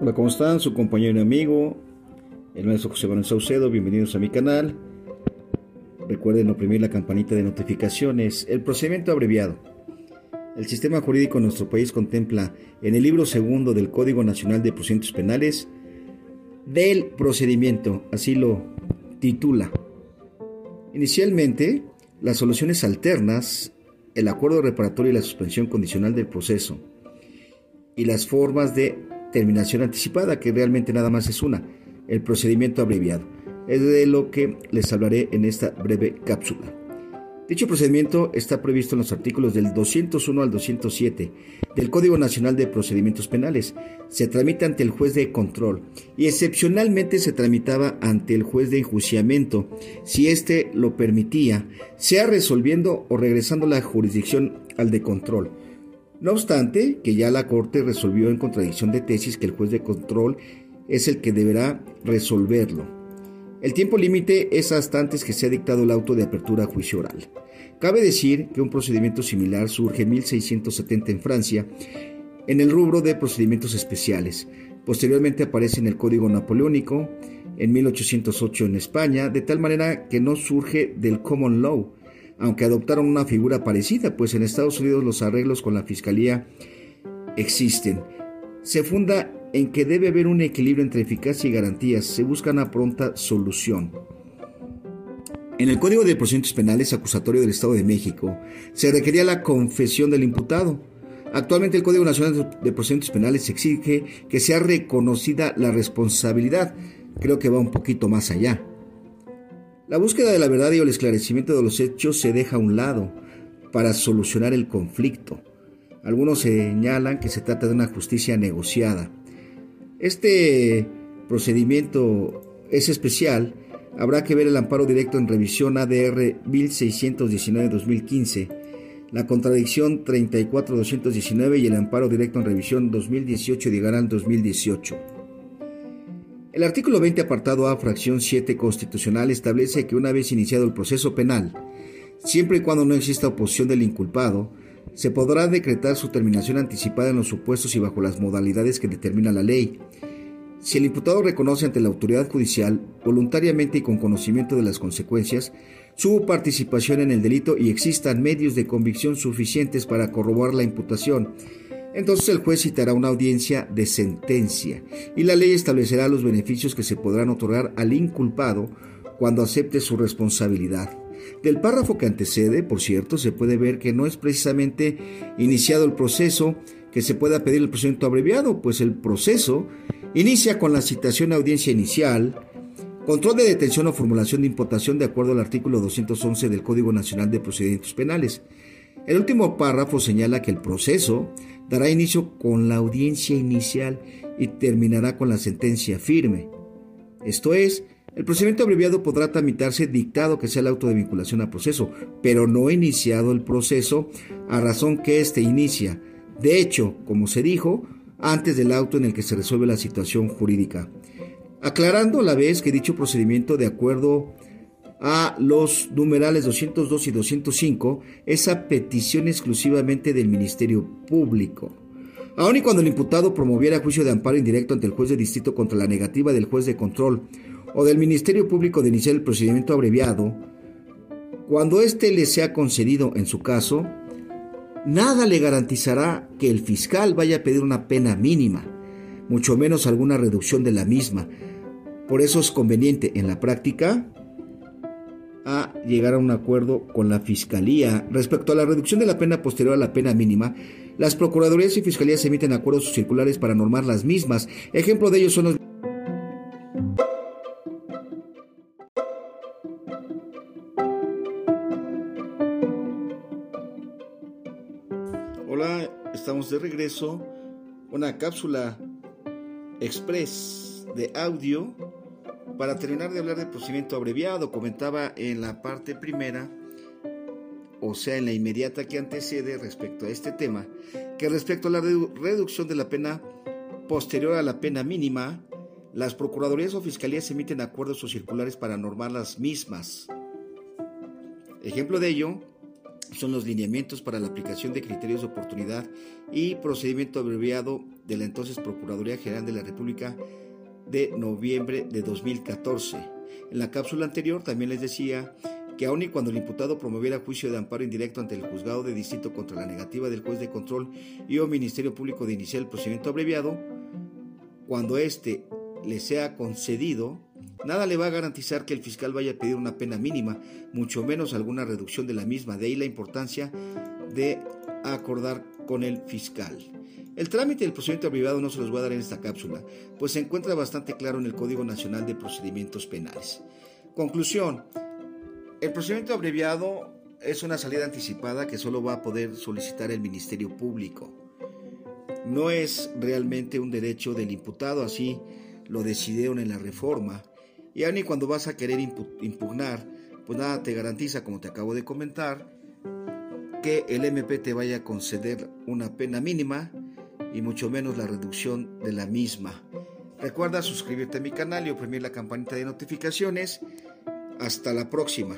Hola, ¿cómo están? Su compañero y amigo, el maestro José Manuel Saucedo. Bienvenidos a mi canal. Recuerden oprimir la campanita de notificaciones. El procedimiento abreviado. El sistema jurídico en nuestro país contempla en el libro segundo del Código Nacional de Procedimientos Penales del procedimiento, así lo titula. Inicialmente, las soluciones alternas, el acuerdo reparatorio y la suspensión condicional del proceso y las formas de terminación anticipada, que realmente nada más es una, el procedimiento abreviado. Es de lo que les hablaré en esta breve cápsula. Dicho procedimiento está previsto en los artículos del 201 al 207 del Código Nacional de Procedimientos Penales. Se tramita ante el juez de control y excepcionalmente se tramitaba ante el juez de enjuiciamiento si éste lo permitía, sea resolviendo o regresando la jurisdicción al de control. No obstante, que ya la Corte resolvió en contradicción de tesis que el juez de control es el que deberá resolverlo. El tiempo límite es hasta antes que sea dictado el auto de apertura a juicio oral. Cabe decir que un procedimiento similar surge en 1670 en Francia en el rubro de procedimientos especiales. Posteriormente aparece en el Código Napoleónico en 1808 en España, de tal manera que no surge del common law, aunque adoptaron una figura parecida, pues en Estados Unidos los arreglos con la Fiscalía existen. Se funda en que debe haber un equilibrio entre eficacia y garantías, se busca una pronta solución. En el Código de Procedimientos Penales acusatorio del Estado de México se requería la confesión del imputado. Actualmente el Código Nacional de Procedimientos Penales exige que sea reconocida la responsabilidad. Creo que va un poquito más allá. La búsqueda de la verdad y el esclarecimiento de los hechos se deja a un lado para solucionar el conflicto. Algunos señalan que se trata de una justicia negociada. Este procedimiento es especial. Habrá que ver el amparo directo en revisión ADR 1619-2015, la contradicción 34219 y el amparo directo en revisión 2018 llegarán 2018. El artículo 20, apartado A, fracción 7 constitucional, establece que una vez iniciado el proceso penal, siempre y cuando no exista oposición del inculpado, se podrá decretar su terminación anticipada en los supuestos y bajo las modalidades que determina la ley. Si el imputado reconoce ante la autoridad judicial, voluntariamente y con conocimiento de las consecuencias, su participación en el delito y existan medios de convicción suficientes para corroborar la imputación, entonces el juez citará una audiencia de sentencia y la ley establecerá los beneficios que se podrán otorgar al inculpado cuando acepte su responsabilidad. Del párrafo que antecede, por cierto, se puede ver que no es precisamente iniciado el proceso que se pueda pedir el procedimiento abreviado, pues el proceso inicia con la citación a audiencia inicial, control de detención o formulación de imputación de acuerdo al artículo 211 del Código Nacional de Procedimientos Penales. El último párrafo señala que el proceso dará inicio con la audiencia inicial y terminará con la sentencia firme. Esto es, el procedimiento abreviado podrá tramitarse dictado que sea el auto de vinculación al proceso, pero no iniciado el proceso a razón que éste inicia. De hecho, como se dijo, antes del auto en el que se resuelve la situación jurídica. Aclarando a la vez que dicho procedimiento, de acuerdo a los numerales 202 y 205 esa petición exclusivamente del Ministerio Público. Aun y cuando el imputado promoviera juicio de amparo indirecto ante el juez de distrito contra la negativa del juez de control o del Ministerio Público de iniciar el procedimiento abreviado, cuando éste le sea concedido en su caso, nada le garantizará que el fiscal vaya a pedir una pena mínima, mucho menos alguna reducción de la misma. Por eso es conveniente en la práctica a llegar a un acuerdo con la Fiscalía. Respecto a la reducción de la pena posterior a la pena mínima, las Procuradurías y Fiscalías emiten acuerdos circulares para normar las mismas. Ejemplo de ellos son los... Hola, estamos de regreso. Una cápsula express de audio para terminar de hablar del procedimiento abreviado, comentaba en la parte primera, o sea, en la inmediata que antecede respecto a este tema, que respecto a la reducción de la pena posterior a la pena mínima, las Procuradurías o Fiscalías emiten acuerdos o circulares para normar las mismas. Ejemplo de ello son los lineamientos para la aplicación de criterios de oportunidad y procedimiento abreviado de la entonces Procuraduría General de la República de noviembre de 2014. En la cápsula anterior también les decía que aun y cuando el imputado promoviera juicio de amparo indirecto ante el juzgado de distrito contra la negativa del juez de control y o Ministerio Público de iniciar el procedimiento abreviado, cuando éste le sea concedido, nada le va a garantizar que el fiscal vaya a pedir una pena mínima, mucho menos alguna reducción de la misma. De ahí la importancia de acordar con el fiscal. El trámite del procedimiento abreviado no se los voy a dar en esta cápsula, pues se encuentra bastante claro en el Código Nacional de Procedimientos Penales. Conclusión. El procedimiento abreviado es una salida anticipada que solo va a poder solicitar el Ministerio Público. No es realmente un derecho del imputado, así lo decidieron en la reforma. Y aun y cuando vas a querer impugnar, pues nada te garantiza, como te acabo de comentar, que el MP te vaya a conceder una pena mínima y mucho menos la reducción de la misma. Recuerda suscribirte a mi canal y oprimir la campanita de notificaciones. Hasta la próxima.